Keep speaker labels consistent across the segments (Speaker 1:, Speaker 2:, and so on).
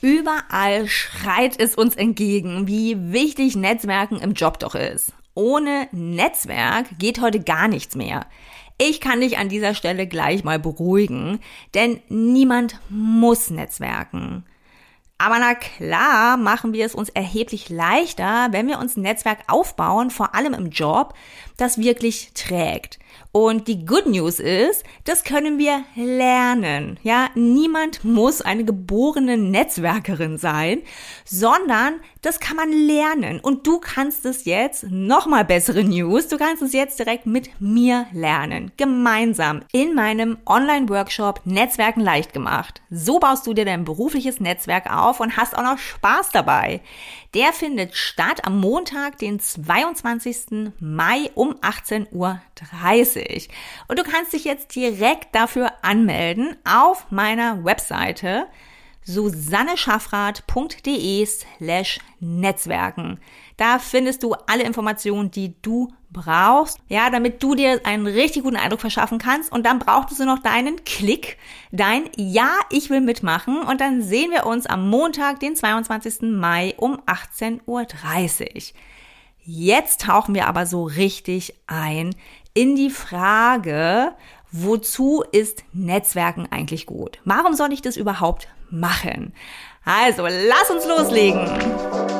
Speaker 1: Überall schreit es uns entgegen, wie wichtig Netzwerken im Job doch ist. Ohne Netzwerk geht heute gar nichts mehr. Ich kann dich an dieser Stelle gleich mal beruhigen, denn niemand muss netzwerken. Aber na klar machen wir es uns erheblich leichter, wenn wir uns ein Netzwerk aufbauen, vor allem im Job, das wirklich trägt. Und die Good News ist, das können wir lernen. Ja, niemand muss eine geborene Netzwerkerin sein, sondern das kann man lernen. Und du kannst es jetzt, nochmal bessere News, du kannst es jetzt direkt mit mir lernen. Gemeinsam in meinem Online-Workshop Netzwerken leicht gemacht. So baust du dir dein berufliches Netzwerk auf und hast auch noch Spaß dabei. Der findet statt am Montag, den 22. Mai um 18.30 Uhr. Und du kannst dich jetzt direkt dafür anmelden auf meiner Webseite susanneschaffrath.de slash Netzwerken. Da findest du alle Informationen, die du brauchst, ja, damit du dir einen richtig guten Eindruck verschaffen kannst. Und dann brauchst du noch deinen Klick, dein Ja, ich will mitmachen. Und dann sehen wir uns am Montag, den 22. Mai um 18.30 Uhr. Jetzt tauchen wir aber so richtig ein in die Frage, wozu ist Netzwerken eigentlich gut? Warum soll ich das überhaupt machen? Also, lass uns loslegen.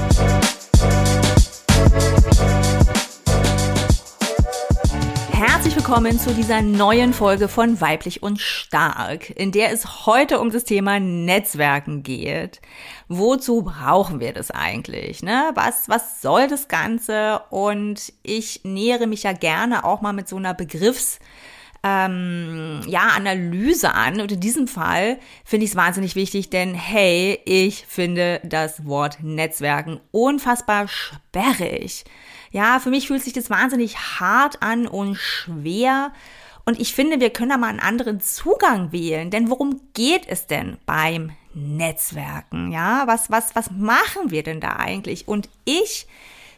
Speaker 1: Willkommen zu dieser neuen Folge von Weiblich und Stark, in der es heute um das Thema Netzwerken geht. Wozu brauchen wir das eigentlich? Ne? Was, was soll das Ganze? Und ich nähere mich ja gerne auch mal mit so einer Begriffs- ähm, ja, Analyse an. Und in diesem Fall finde ich es wahnsinnig wichtig, denn hey, ich finde das Wort Netzwerken unfassbar sperrig. Ja, für mich fühlt sich das wahnsinnig hart an und schwer. Und ich finde, wir können da mal einen anderen Zugang wählen. Denn worum geht es denn beim Netzwerken? Ja, was, was, was machen wir denn da eigentlich? Und ich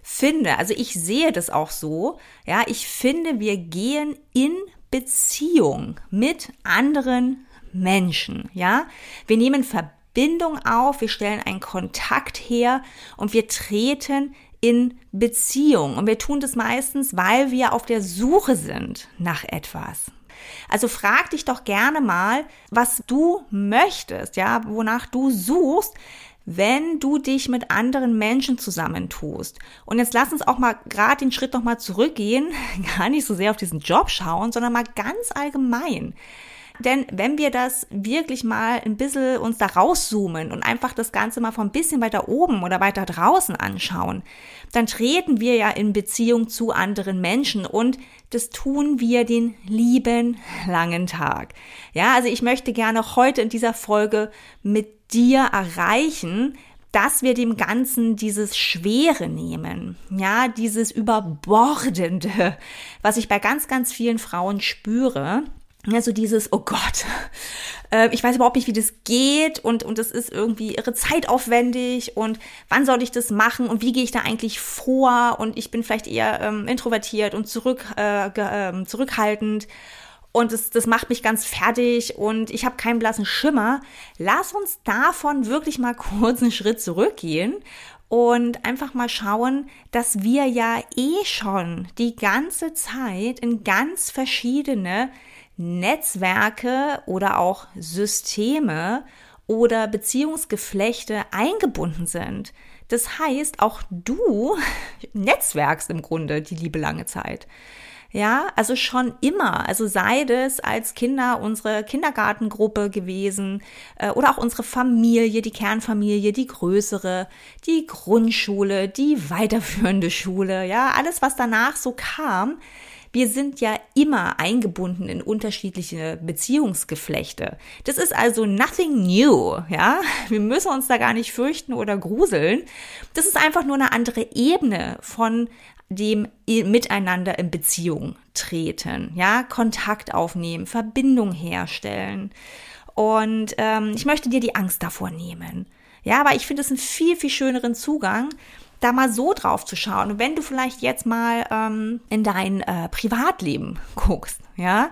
Speaker 1: finde, also ich sehe das auch so, ja, ich finde, wir gehen in Beziehung mit anderen Menschen, ja. Wir nehmen Verbindung auf, wir stellen einen Kontakt her und wir treten in Beziehung. Und wir tun das meistens, weil wir auf der Suche sind nach etwas. Also frag dich doch gerne mal, was du möchtest, ja, wonach du suchst, wenn du dich mit anderen Menschen zusammentust. Und jetzt lass uns auch mal gerade den Schritt noch mal zurückgehen, gar nicht so sehr auf diesen Job schauen, sondern mal ganz allgemein. Denn wenn wir das wirklich mal ein bisschen uns da rauszoomen und einfach das Ganze mal von ein bisschen weiter oben oder weiter draußen anschauen, dann treten wir ja in Beziehung zu anderen Menschen und das tun wir den lieben langen Tag. Ja, also ich möchte gerne heute in dieser Folge mit dir erreichen, dass wir dem Ganzen dieses Schwere nehmen, ja, dieses Überbordende, was ich bei ganz, ganz vielen Frauen spüre, also dieses, oh Gott, äh, ich weiß überhaupt nicht, wie das geht und, und das ist irgendwie irre zeitaufwendig und wann soll ich das machen und wie gehe ich da eigentlich vor und ich bin vielleicht eher ähm, introvertiert und zurück, äh, äh, zurückhaltend und das, das macht mich ganz fertig und ich habe keinen blassen Schimmer. Lass uns davon wirklich mal kurz einen Schritt zurückgehen und einfach mal schauen, dass wir ja eh schon die ganze Zeit in ganz verschiedene Netzwerke oder auch Systeme oder Beziehungsgeflechte eingebunden sind. Das heißt, auch du netzwerkst im Grunde die liebe lange Zeit. Ja, also schon immer. Also sei es als Kinder unsere Kindergartengruppe gewesen äh, oder auch unsere Familie, die Kernfamilie, die größere, die Grundschule, die weiterführende Schule, ja, alles, was danach so kam, wir sind ja immer eingebunden in unterschiedliche Beziehungsgeflechte. Das ist also nothing new, ja? Wir müssen uns da gar nicht fürchten oder gruseln. Das ist einfach nur eine andere Ebene von dem Miteinander in Beziehung treten, ja, Kontakt aufnehmen, Verbindung herstellen. Und ähm, ich möchte dir die Angst davor nehmen. Ja, aber ich finde es einen viel, viel schöneren Zugang, da mal so drauf zu schauen. Und wenn du vielleicht jetzt mal ähm, in dein äh, Privatleben guckst, ja,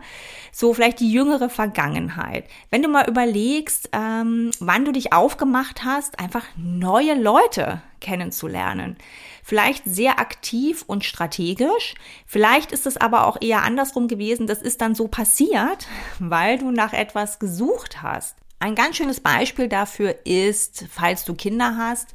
Speaker 1: so vielleicht die jüngere Vergangenheit, wenn du mal überlegst, ähm, wann du dich aufgemacht hast, einfach neue Leute kennenzulernen. Vielleicht sehr aktiv und strategisch. Vielleicht ist es aber auch eher andersrum gewesen. Das ist dann so passiert, weil du nach etwas gesucht hast. Ein ganz schönes Beispiel dafür ist, falls du Kinder hast,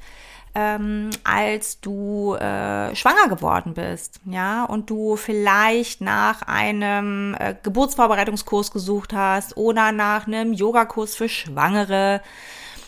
Speaker 1: ähm, als du äh, schwanger geworden bist, ja, und du vielleicht nach einem äh, Geburtsvorbereitungskurs gesucht hast oder nach einem Yogakurs für Schwangere,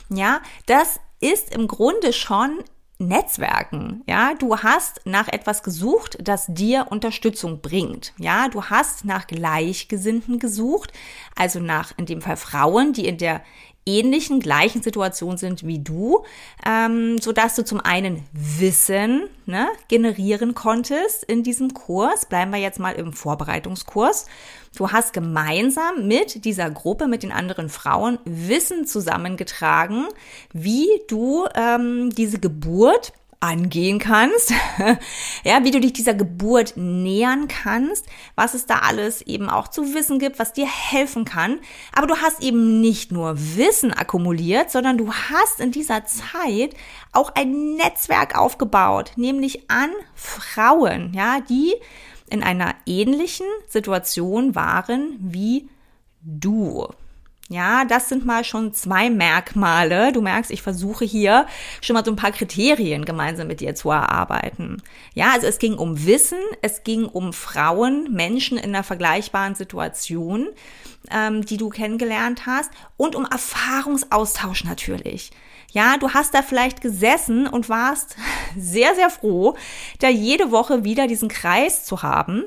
Speaker 1: ja, das ist im Grunde schon Netzwerken. Ja, du hast nach etwas gesucht, das dir Unterstützung bringt. Ja, du hast nach Gleichgesinnten gesucht, also nach in dem Fall Frauen, die in der ähnlichen, gleichen Situation sind wie du, ähm, so dass du zum einen Wissen ne, generieren konntest in diesem Kurs. Bleiben wir jetzt mal im Vorbereitungskurs. Du hast gemeinsam mit dieser Gruppe, mit den anderen Frauen Wissen zusammengetragen, wie du ähm, diese Geburt angehen kannst, ja, wie du dich dieser Geburt nähern kannst, was es da alles eben auch zu wissen gibt, was dir helfen kann. Aber du hast eben nicht nur Wissen akkumuliert, sondern du hast in dieser Zeit auch ein Netzwerk aufgebaut, nämlich an Frauen, ja, die in einer ähnlichen Situation waren wie du. Ja, das sind mal schon zwei Merkmale. Du merkst, ich versuche hier schon mal so ein paar Kriterien gemeinsam mit dir zu erarbeiten. Ja, also es ging um Wissen, es ging um Frauen, Menschen in einer vergleichbaren Situation, ähm, die du kennengelernt hast und um Erfahrungsaustausch natürlich. Ja, du hast da vielleicht gesessen und warst sehr, sehr froh, da jede Woche wieder diesen Kreis zu haben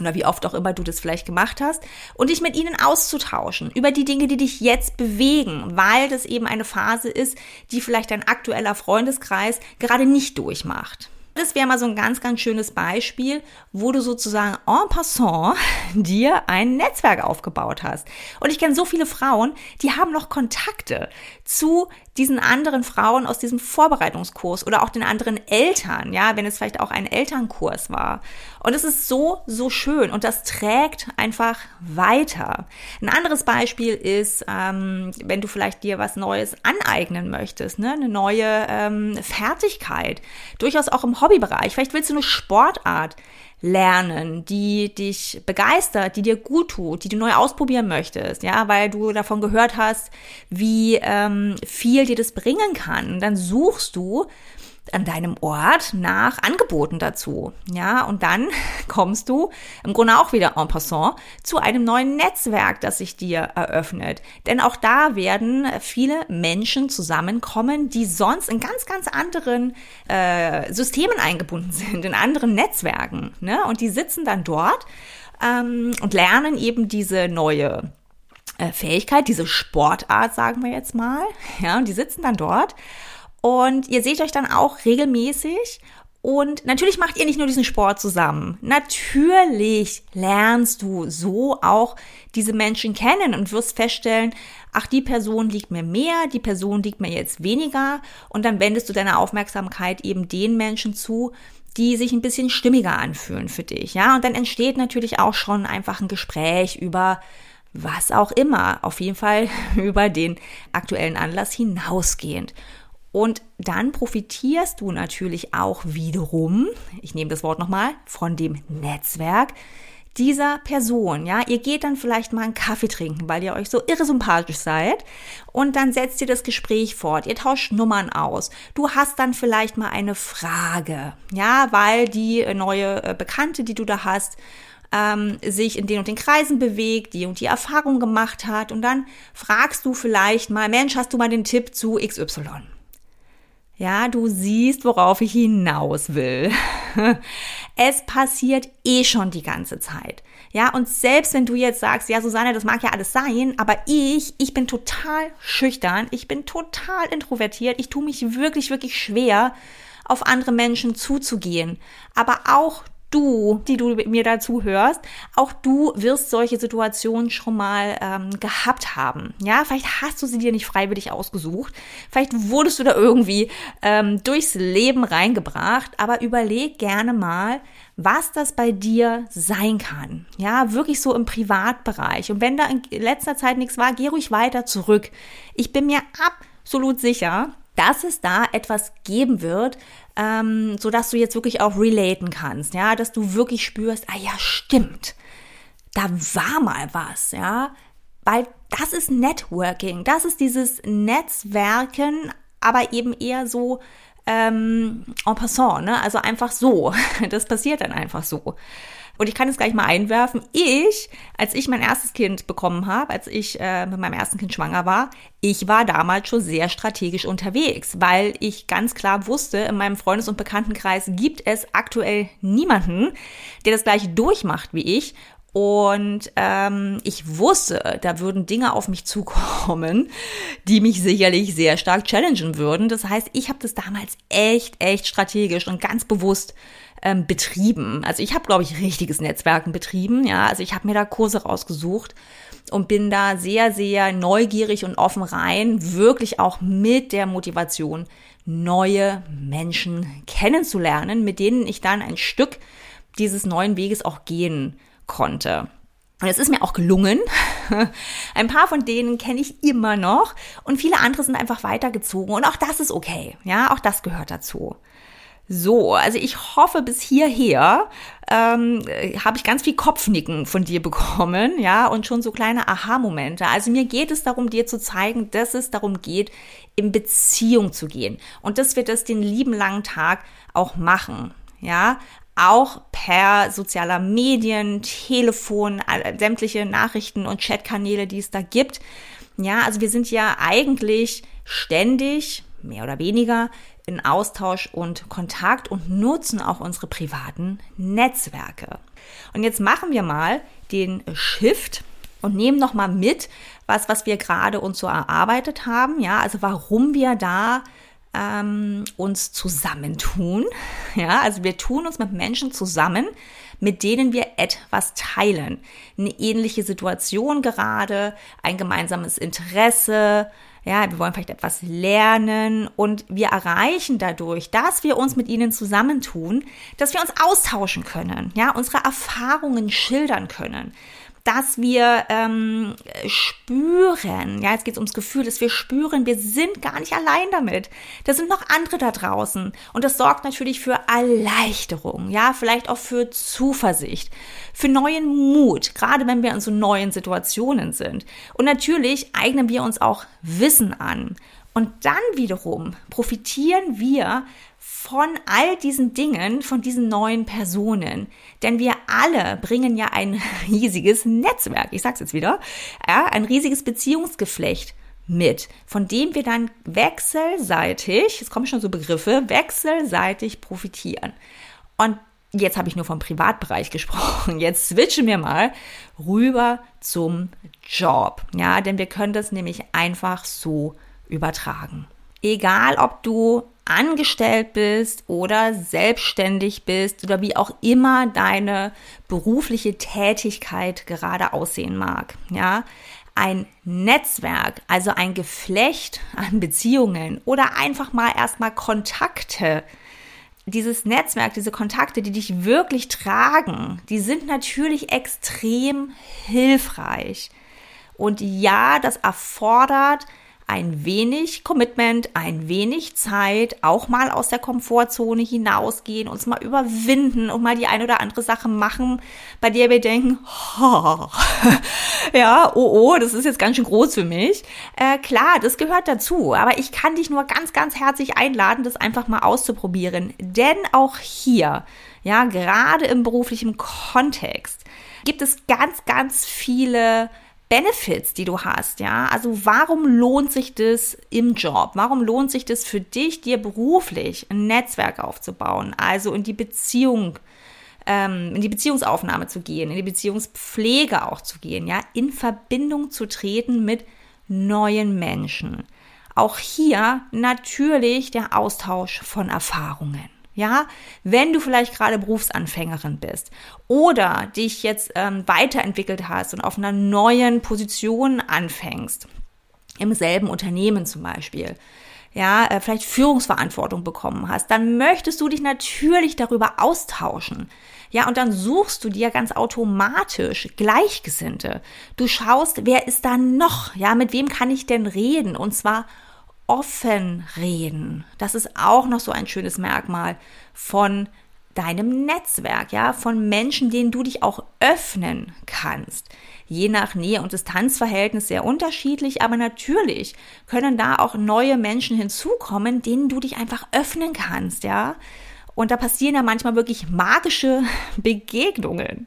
Speaker 1: oder wie oft auch immer du das vielleicht gemacht hast, und dich mit ihnen auszutauschen über die Dinge, die dich jetzt bewegen, weil das eben eine Phase ist, die vielleicht dein aktueller Freundeskreis gerade nicht durchmacht. Das wäre mal so ein ganz, ganz schönes Beispiel, wo du sozusagen en passant dir ein Netzwerk aufgebaut hast. Und ich kenne so viele Frauen, die haben noch Kontakte zu diesen anderen Frauen aus diesem Vorbereitungskurs oder auch den anderen Eltern, ja, wenn es vielleicht auch ein Elternkurs war. Und es ist so, so schön und das trägt einfach weiter. Ein anderes Beispiel ist, ähm, wenn du vielleicht dir was Neues aneignen möchtest, ne, eine neue ähm, Fertigkeit, durchaus auch im Hobbybereich. Vielleicht willst du eine Sportart lernen, die dich begeistert, die dir gut tut, die du neu ausprobieren möchtest, ja, weil du davon gehört hast, wie ähm, viel dir das bringen kann. Und dann suchst du an deinem Ort nach Angeboten dazu. Ja, und dann kommst du im Grunde auch wieder en passant zu einem neuen Netzwerk, das sich dir eröffnet. Denn auch da werden viele Menschen zusammenkommen, die sonst in ganz, ganz anderen äh, Systemen eingebunden sind, in anderen Netzwerken. Ne? Und die sitzen dann dort ähm, und lernen eben diese neue äh, Fähigkeit, diese Sportart, sagen wir jetzt mal. Ja, und die sitzen dann dort und ihr seht euch dann auch regelmäßig. Und natürlich macht ihr nicht nur diesen Sport zusammen. Natürlich lernst du so auch diese Menschen kennen und wirst feststellen, ach, die Person liegt mir mehr, die Person liegt mir jetzt weniger. Und dann wendest du deine Aufmerksamkeit eben den Menschen zu, die sich ein bisschen stimmiger anfühlen für dich. Ja, und dann entsteht natürlich auch schon einfach ein Gespräch über was auch immer. Auf jeden Fall über den aktuellen Anlass hinausgehend. Und dann profitierst du natürlich auch wiederum, ich nehme das Wort nochmal, von dem Netzwerk dieser Person. Ja, ihr geht dann vielleicht mal einen Kaffee trinken, weil ihr euch so irre sympathisch seid. Und dann setzt ihr das Gespräch fort. Ihr tauscht Nummern aus. Du hast dann vielleicht mal eine Frage. Ja, weil die neue äh, Bekannte, die du da hast, ähm, sich in den und den Kreisen bewegt, die und die Erfahrung gemacht hat. Und dann fragst du vielleicht mal, Mensch, hast du mal den Tipp zu XY? Ja, du siehst, worauf ich hinaus will. Es passiert eh schon die ganze Zeit. Ja, und selbst wenn du jetzt sagst, ja, Susanne, das mag ja alles sein, aber ich, ich bin total schüchtern, ich bin total introvertiert, ich tue mich wirklich, wirklich schwer, auf andere Menschen zuzugehen. Aber auch du, die du mir dazu hörst, auch du wirst solche Situationen schon mal ähm, gehabt haben. Ja, vielleicht hast du sie dir nicht freiwillig ausgesucht, vielleicht wurdest du da irgendwie ähm, durchs Leben reingebracht, aber überleg gerne mal, was das bei dir sein kann. Ja, wirklich so im Privatbereich. Und wenn da in letzter Zeit nichts war, geh ruhig weiter zurück. Ich bin mir absolut sicher, dass es da etwas geben wird, ähm, so dass du jetzt wirklich auch relaten kannst, ja, dass du wirklich spürst, ah ja, stimmt, da war mal was, ja, weil das ist Networking, das ist dieses Netzwerken, aber eben eher so ähm, en passant, ne? also einfach so, das passiert dann einfach so. Und ich kann es gleich mal einwerfen. Ich, als ich mein erstes Kind bekommen habe, als ich äh, mit meinem ersten Kind schwanger war, ich war damals schon sehr strategisch unterwegs, weil ich ganz klar wusste, in meinem Freundes- und Bekanntenkreis gibt es aktuell niemanden, der das gleiche durchmacht wie ich. Und ähm, ich wusste, da würden Dinge auf mich zukommen, die mich sicherlich sehr stark challengen würden. Das heißt, ich habe das damals echt, echt strategisch und ganz bewusst ähm, betrieben. Also ich habe, glaube ich, richtiges Netzwerken betrieben. Ja, also ich habe mir da Kurse rausgesucht und bin da sehr, sehr neugierig und offen rein, wirklich auch mit der Motivation, neue Menschen kennenzulernen, mit denen ich dann ein Stück dieses neuen Weges auch gehen konnte. Und es ist mir auch gelungen. Ein paar von denen kenne ich immer noch und viele andere sind einfach weitergezogen und auch das ist okay. Ja, auch das gehört dazu. So, also ich hoffe, bis hierher ähm, habe ich ganz viel Kopfnicken von dir bekommen, ja, und schon so kleine Aha-Momente. Also mir geht es darum, dir zu zeigen, dass es darum geht, in Beziehung zu gehen und dass wir das den lieben langen Tag auch machen, ja. Auch per sozialer Medien, Telefon, sämtliche Nachrichten und Chatkanäle, die es da gibt. Ja, also wir sind ja eigentlich ständig, mehr oder weniger, in Austausch und Kontakt und nutzen auch unsere privaten Netzwerke. Und jetzt machen wir mal den Shift und nehmen noch mal mit, was was wir gerade uns so erarbeitet haben, ja, also warum wir da ähm, uns zusammentun, ja, also wir tun uns mit Menschen zusammen, mit denen wir etwas teilen, eine ähnliche Situation gerade, ein gemeinsames Interesse, ja, wir wollen vielleicht etwas lernen und wir erreichen dadurch, dass wir uns mit ihnen zusammentun, dass wir uns austauschen können, ja, unsere Erfahrungen schildern können, dass wir ähm, spüren, ja, jetzt geht es ums Gefühl, dass wir spüren, wir sind gar nicht allein damit. Da sind noch andere da draußen. Und das sorgt natürlich für Erleichterung, ja, vielleicht auch für Zuversicht, für neuen Mut, gerade wenn wir in so neuen Situationen sind. Und natürlich eignen wir uns auch Wissen an. Und dann wiederum profitieren wir von all diesen Dingen, von diesen neuen Personen. Denn wir alle bringen ja ein riesiges Netzwerk, ich sag's jetzt wieder, ja, ein riesiges Beziehungsgeflecht mit, von dem wir dann wechselseitig, es kommen schon so Begriffe, wechselseitig profitieren. Und jetzt habe ich nur vom Privatbereich gesprochen. Jetzt switchen wir mal rüber zum Job. Ja, denn wir können das nämlich einfach so übertragen. Egal, ob du angestellt bist oder selbstständig bist oder wie auch immer deine berufliche Tätigkeit gerade aussehen mag, ja, ein Netzwerk, also ein Geflecht an Beziehungen oder einfach mal erstmal Kontakte. Dieses Netzwerk, diese Kontakte, die dich wirklich tragen, die sind natürlich extrem hilfreich. Und ja, das erfordert ein wenig Commitment, ein wenig Zeit, auch mal aus der Komfortzone hinausgehen, uns mal überwinden und mal die eine oder andere Sache machen, bei der wir denken, oh, ja, oh, oh, das ist jetzt ganz schön groß für mich. Äh, klar, das gehört dazu, aber ich kann dich nur ganz, ganz herzlich einladen, das einfach mal auszuprobieren, denn auch hier, ja, gerade im beruflichen Kontext, gibt es ganz, ganz viele Benefits, die du hast, ja. Also warum lohnt sich das im Job? Warum lohnt sich das für dich, dir beruflich ein Netzwerk aufzubauen? Also in die Beziehung, ähm, in die Beziehungsaufnahme zu gehen, in die Beziehungspflege auch zu gehen, ja, in Verbindung zu treten mit neuen Menschen. auch hier natürlich der Austausch von Erfahrungen. Ja, wenn du vielleicht gerade Berufsanfängerin bist oder dich jetzt ähm, weiterentwickelt hast und auf einer neuen Position anfängst, im selben Unternehmen zum Beispiel, ja, äh, vielleicht Führungsverantwortung bekommen hast, dann möchtest du dich natürlich darüber austauschen. Ja, und dann suchst du dir ganz automatisch Gleichgesinnte. Du schaust, wer ist da noch? Ja, mit wem kann ich denn reden? Und zwar offen reden. Das ist auch noch so ein schönes Merkmal von deinem Netzwerk, ja, von Menschen, denen du dich auch öffnen kannst. Je nach Nähe- und Distanzverhältnis sehr unterschiedlich, aber natürlich können da auch neue Menschen hinzukommen, denen du dich einfach öffnen kannst, ja. Und da passieren ja manchmal wirklich magische Begegnungen.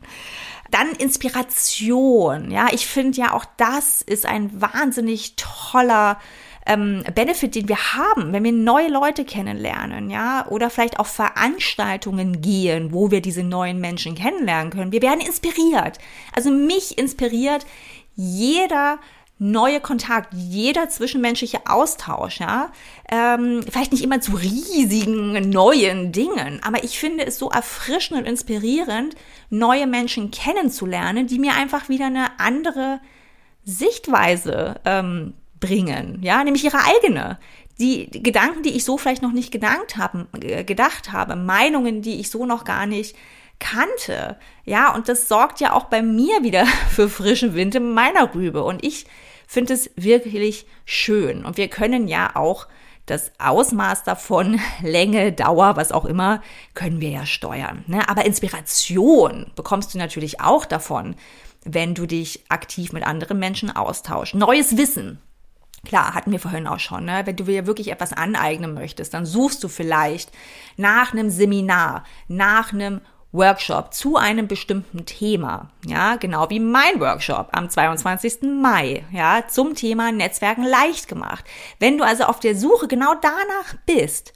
Speaker 1: Dann Inspiration. Ja, ich finde ja auch das ist ein wahnsinnig toller ähm, Benefit, den wir haben, wenn wir neue Leute kennenlernen, ja, oder vielleicht auf Veranstaltungen gehen, wo wir diese neuen Menschen kennenlernen können. Wir werden inspiriert. Also mich inspiriert jeder neue Kontakt, jeder zwischenmenschliche Austausch, ja, ähm, vielleicht nicht immer zu riesigen neuen Dingen, aber ich finde es so erfrischend und inspirierend, neue Menschen kennenzulernen, die mir einfach wieder eine andere Sichtweise ähm, bringen, ja, nämlich ihre eigene. Die Gedanken, die ich so vielleicht noch nicht gedankt haben, äh, gedacht habe, Meinungen, die ich so noch gar nicht kannte. Ja, und das sorgt ja auch bei mir wieder für frischen Wind in meiner Rübe. Und ich finde es wirklich schön. Und wir können ja auch das Ausmaß davon, Länge, Dauer, was auch immer, können wir ja steuern. Ne? Aber Inspiration bekommst du natürlich auch davon, wenn du dich aktiv mit anderen Menschen austauschst. Neues Wissen. Klar, hatten wir vorhin auch schon, ne? wenn du dir wirklich etwas aneignen möchtest, dann suchst du vielleicht nach einem Seminar, nach einem Workshop zu einem bestimmten Thema, ja, genau wie mein Workshop am 22. Mai, ja, zum Thema Netzwerken leicht gemacht. Wenn du also auf der Suche genau danach bist,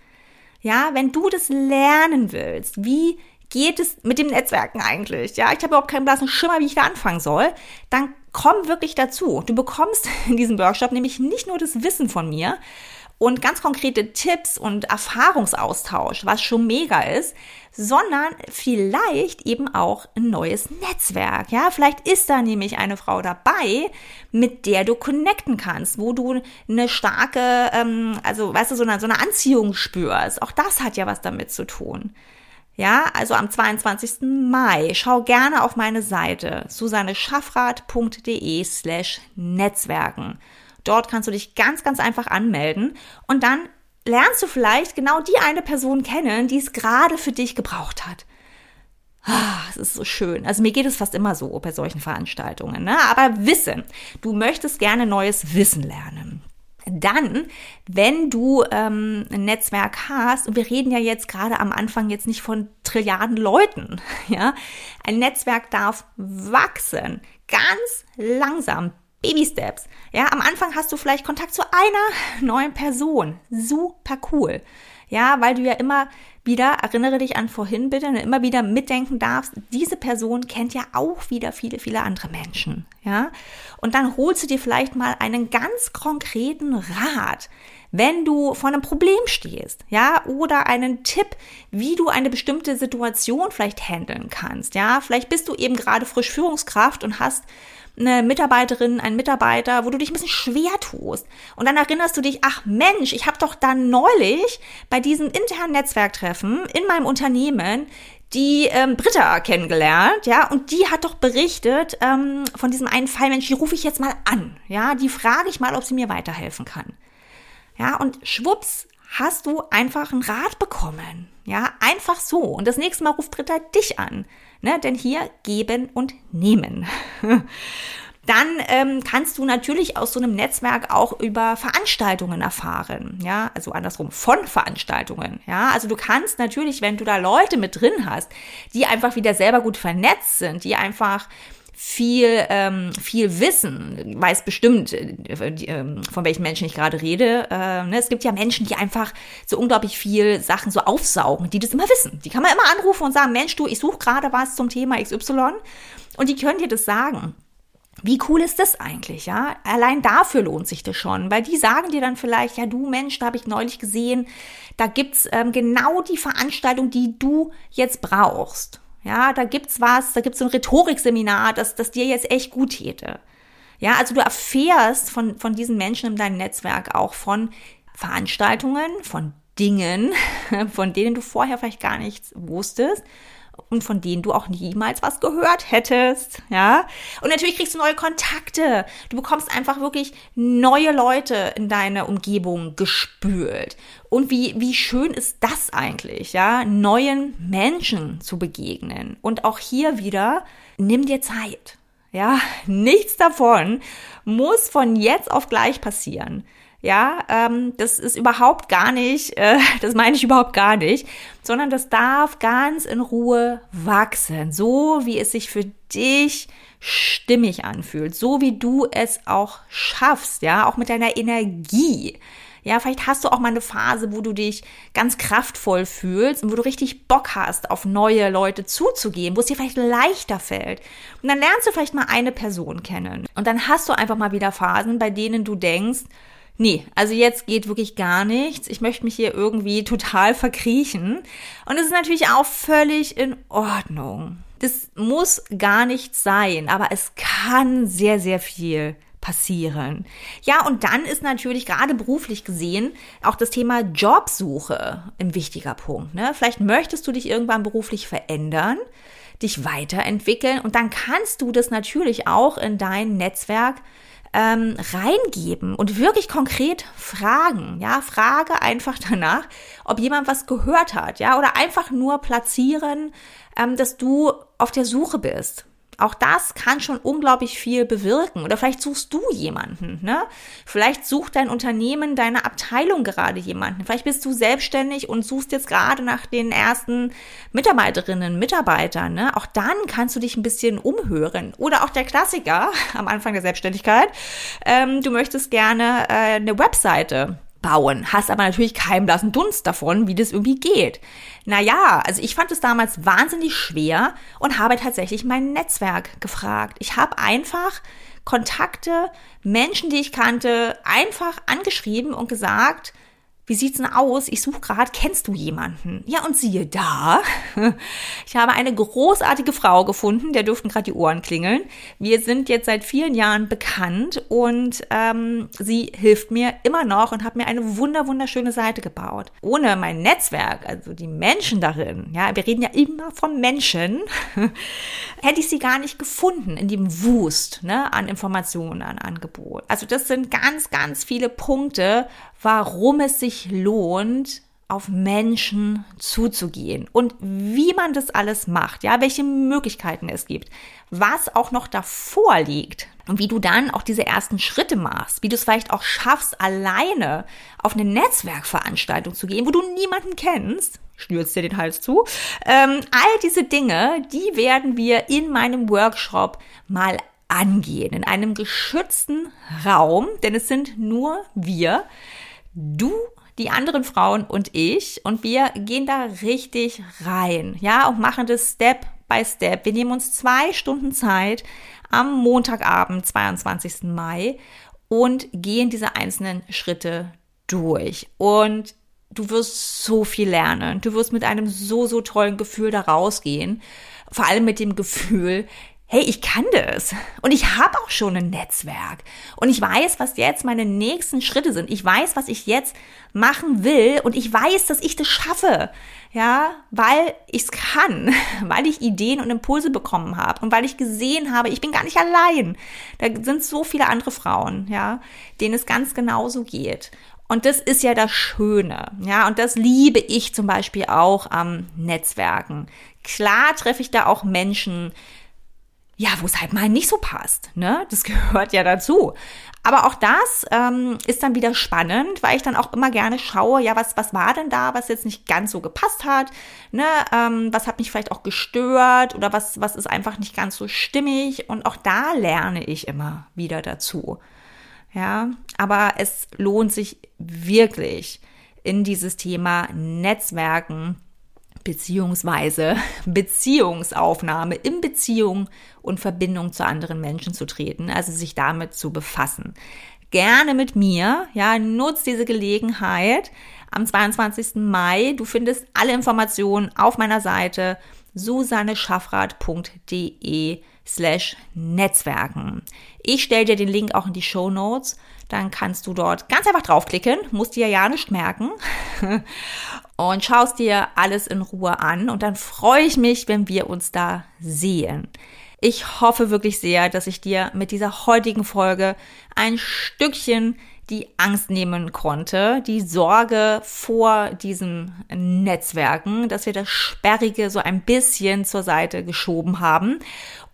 Speaker 1: ja, wenn du das lernen willst, wie geht es mit dem Netzwerken eigentlich? Ja, ich habe überhaupt keinen blassen Schimmer, wie ich da anfangen soll. Dann komm wirklich dazu. Du bekommst in diesem Workshop nämlich nicht nur das Wissen von mir, und ganz konkrete Tipps und Erfahrungsaustausch, was schon mega ist, sondern vielleicht eben auch ein neues Netzwerk. Ja, vielleicht ist da nämlich eine Frau dabei, mit der du connecten kannst, wo du eine starke, ähm, also weißt du, so eine, so eine Anziehung spürst. Auch das hat ja was damit zu tun. Ja, also am 22. Mai. Schau gerne auf meine Seite susanneschaffrath.de slash Netzwerken. Dort kannst du dich ganz, ganz einfach anmelden und dann lernst du vielleicht genau die eine Person kennen, die es gerade für dich gebraucht hat. Ah, es ist so schön. Also mir geht es fast immer so bei solchen Veranstaltungen. Ne? Aber Wissen. Du möchtest gerne neues Wissen lernen. Dann, wenn du ähm, ein Netzwerk hast, und wir reden ja jetzt gerade am Anfang jetzt nicht von Trilliarden Leuten, ja, ein Netzwerk darf wachsen, ganz langsam, Baby Steps. Ja, am Anfang hast du vielleicht Kontakt zu einer neuen Person. Super cool. Ja, weil du ja immer wieder, erinnere dich an vorhin bitte, immer wieder mitdenken darfst, diese Person kennt ja auch wieder viele, viele andere Menschen. Ja, und dann holst du dir vielleicht mal einen ganz konkreten Rat wenn du vor einem Problem stehst, ja, oder einen Tipp, wie du eine bestimmte Situation vielleicht handeln kannst, ja, vielleicht bist du eben gerade frisch Führungskraft und hast eine Mitarbeiterin, ein Mitarbeiter, wo du dich ein bisschen schwer tust. Und dann erinnerst du dich, ach Mensch, ich habe doch dann neulich bei diesem internen Netzwerktreffen in meinem Unternehmen die ähm, Britta kennengelernt, ja, und die hat doch berichtet ähm, von diesem einen Fall, Mensch, die rufe ich jetzt mal an, ja, die frage ich mal, ob sie mir weiterhelfen kann. Ja, und schwupps, hast du einfach einen Rat bekommen. Ja, einfach so. Und das nächste Mal ruft Britta dich an. Ne? Denn hier geben und nehmen. Dann ähm, kannst du natürlich aus so einem Netzwerk auch über Veranstaltungen erfahren, ja, also andersrum von Veranstaltungen, ja, also du kannst natürlich, wenn du da Leute mit drin hast, die einfach wieder selber gut vernetzt sind, die einfach viel, ähm, viel wissen, weiß bestimmt, äh, äh, von welchen Menschen ich gerade rede. Äh, ne? Es gibt ja Menschen, die einfach so unglaublich viel Sachen so aufsaugen, die das immer wissen. Die kann man immer anrufen und sagen, Mensch, du, ich suche gerade was zum Thema XY und die können dir das sagen. Wie cool ist das eigentlich, ja? Allein dafür lohnt sich das schon, weil die sagen dir dann vielleicht, ja du Mensch, da habe ich neulich gesehen, da gibt's ähm, genau die Veranstaltung, die du jetzt brauchst. Ja, da gibt's was, da gibt's so ein Rhetorikseminar, das, das dir jetzt echt gut täte. Ja, also du erfährst von, von diesen Menschen in deinem Netzwerk auch von Veranstaltungen, von Dingen, von denen du vorher vielleicht gar nichts wusstest und von denen du auch niemals was gehört hättest, ja? Und natürlich kriegst du neue Kontakte. Du bekommst einfach wirklich neue Leute in deine Umgebung gespült. Und wie, wie schön ist das eigentlich, ja? Neuen Menschen zu begegnen. Und auch hier wieder, nimm dir Zeit. Ja, nichts davon muss von jetzt auf gleich passieren. Ja, ähm, das ist überhaupt gar nicht, äh, das meine ich überhaupt gar nicht, sondern das darf ganz in Ruhe wachsen, so wie es sich für dich stimmig anfühlt, so wie du es auch schaffst, ja, auch mit deiner Energie. Ja, vielleicht hast du auch mal eine Phase, wo du dich ganz kraftvoll fühlst und wo du richtig Bock hast, auf neue Leute zuzugehen, wo es dir vielleicht leichter fällt. Und dann lernst du vielleicht mal eine Person kennen. Und dann hast du einfach mal wieder Phasen, bei denen du denkst, nee, also jetzt geht wirklich gar nichts. Ich möchte mich hier irgendwie total verkriechen. Und es ist natürlich auch völlig in Ordnung. Das muss gar nicht sein, aber es kann sehr, sehr viel passieren. Ja, und dann ist natürlich gerade beruflich gesehen auch das Thema Jobsuche ein wichtiger Punkt. Ne? Vielleicht möchtest du dich irgendwann beruflich verändern, dich weiterentwickeln und dann kannst du das natürlich auch in dein Netzwerk ähm, reingeben und wirklich konkret fragen. Ja, frage einfach danach, ob jemand was gehört hat, ja, oder einfach nur platzieren, ähm, dass du auf der Suche bist. Auch das kann schon unglaublich viel bewirken. Oder vielleicht suchst du jemanden, ne? Vielleicht sucht dein Unternehmen, deine Abteilung gerade jemanden. Vielleicht bist du selbstständig und suchst jetzt gerade nach den ersten Mitarbeiterinnen, Mitarbeitern, ne? Auch dann kannst du dich ein bisschen umhören. Oder auch der Klassiker am Anfang der Selbstständigkeit. Ähm, du möchtest gerne äh, eine Webseite bauen, hast aber natürlich keinen blassen Dunst davon, wie das irgendwie geht. Naja, also ich fand es damals wahnsinnig schwer und habe tatsächlich mein Netzwerk gefragt. Ich habe einfach Kontakte, Menschen, die ich kannte, einfach angeschrieben und gesagt, wie sieht's denn aus? Ich suche gerade, kennst du jemanden? Ja, und siehe da, ich habe eine großartige Frau gefunden, der dürften gerade die Ohren klingeln. Wir sind jetzt seit vielen Jahren bekannt und ähm, sie hilft mir immer noch und hat mir eine wunder wunderschöne Seite gebaut. Ohne mein Netzwerk, also die Menschen darin, ja, wir reden ja immer von Menschen, hätte ich sie gar nicht gefunden in dem Wust ne, an Informationen, an Angebot. Also das sind ganz, ganz viele Punkte, warum es sich lohnt, auf Menschen zuzugehen und wie man das alles macht, ja, welche Möglichkeiten es gibt, was auch noch davor liegt und wie du dann auch diese ersten Schritte machst, wie du es vielleicht auch schaffst, alleine auf eine Netzwerkveranstaltung zu gehen, wo du niemanden kennst, schnürst dir den Hals zu. Ähm, all diese Dinge, die werden wir in meinem Workshop mal angehen, in einem geschützten Raum, denn es sind nur wir, du, die anderen Frauen und ich und wir gehen da richtig rein, ja, und machen das Step by Step. Wir nehmen uns zwei Stunden Zeit am Montagabend, 22. Mai und gehen diese einzelnen Schritte durch. Und du wirst so viel lernen. Du wirst mit einem so, so tollen Gefühl da rausgehen. Vor allem mit dem Gefühl, hey, ich kann das und ich habe auch schon ein Netzwerk und ich weiß, was jetzt meine nächsten Schritte sind. Ich weiß, was ich jetzt machen will und ich weiß, dass ich das schaffe. Ja, weil ich es kann, weil ich Ideen und Impulse bekommen habe und weil ich gesehen habe, ich bin gar nicht allein. Da sind so viele andere Frauen, ja, denen es ganz genauso geht. Und das ist ja das Schöne, ja, und das liebe ich zum Beispiel auch am Netzwerken. Klar treffe ich da auch Menschen, ja, wo es halt mal nicht so passt. Ne? Das gehört ja dazu. Aber auch das ähm, ist dann wieder spannend, weil ich dann auch immer gerne schaue, ja, was, was war denn da, was jetzt nicht ganz so gepasst hat, ne? Ähm, was hat mich vielleicht auch gestört oder was, was ist einfach nicht ganz so stimmig. Und auch da lerne ich immer wieder dazu. Ja, aber es lohnt sich wirklich in dieses Thema Netzwerken beziehungsweise Beziehungsaufnahme in Beziehung und Verbindung zu anderen Menschen zu treten, also sich damit zu befassen. Gerne mit mir, ja, nutzt diese Gelegenheit am 22. Mai. Du findest alle Informationen auf meiner Seite susanneschaffrath.de slash Netzwerken. Ich stelle dir den Link auch in die Show Notes. Dann kannst du dort ganz einfach draufklicken, musst dir ja nicht merken und schaust dir alles in Ruhe an. Und dann freue ich mich, wenn wir uns da sehen. Ich hoffe wirklich sehr, dass ich dir mit dieser heutigen Folge ein Stückchen die Angst nehmen konnte, die Sorge vor diesen Netzwerken, dass wir das Sperrige so ein bisschen zur Seite geschoben haben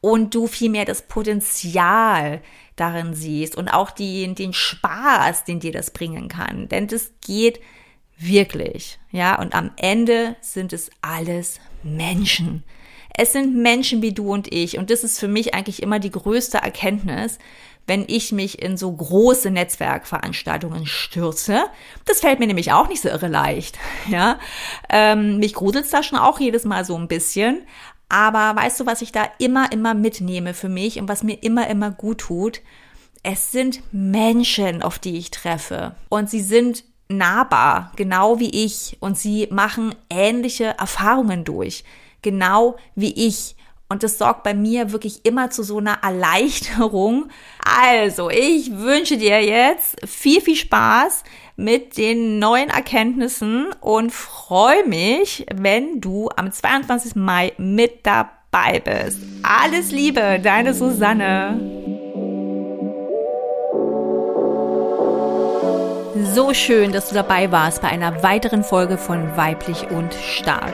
Speaker 1: und du vielmehr das Potenzial darin siehst und auch die, den Spaß, den dir das bringen kann. Denn das geht wirklich, ja, und am Ende sind es alles Menschen. Es sind Menschen wie du und ich und das ist für mich eigentlich immer die größte Erkenntnis, wenn ich mich in so große Netzwerkveranstaltungen stürze. Das fällt mir nämlich auch nicht so irre leicht. Ja, ähm, mich gruselt's da schon auch jedes Mal so ein bisschen. Aber weißt du, was ich da immer, immer mitnehme für mich und was mir immer, immer gut tut? Es sind Menschen, auf die ich treffe. Und sie sind nahbar, genau wie ich. Und sie machen ähnliche Erfahrungen durch, genau wie ich. Und das sorgt bei mir wirklich immer zu so einer Erleichterung. Also, ich wünsche dir jetzt viel, viel Spaß mit den neuen Erkenntnissen und freue mich, wenn du am 22. Mai mit dabei bist. Alles Liebe, deine Susanne. So schön, dass du dabei warst bei einer weiteren Folge von Weiblich und Stark.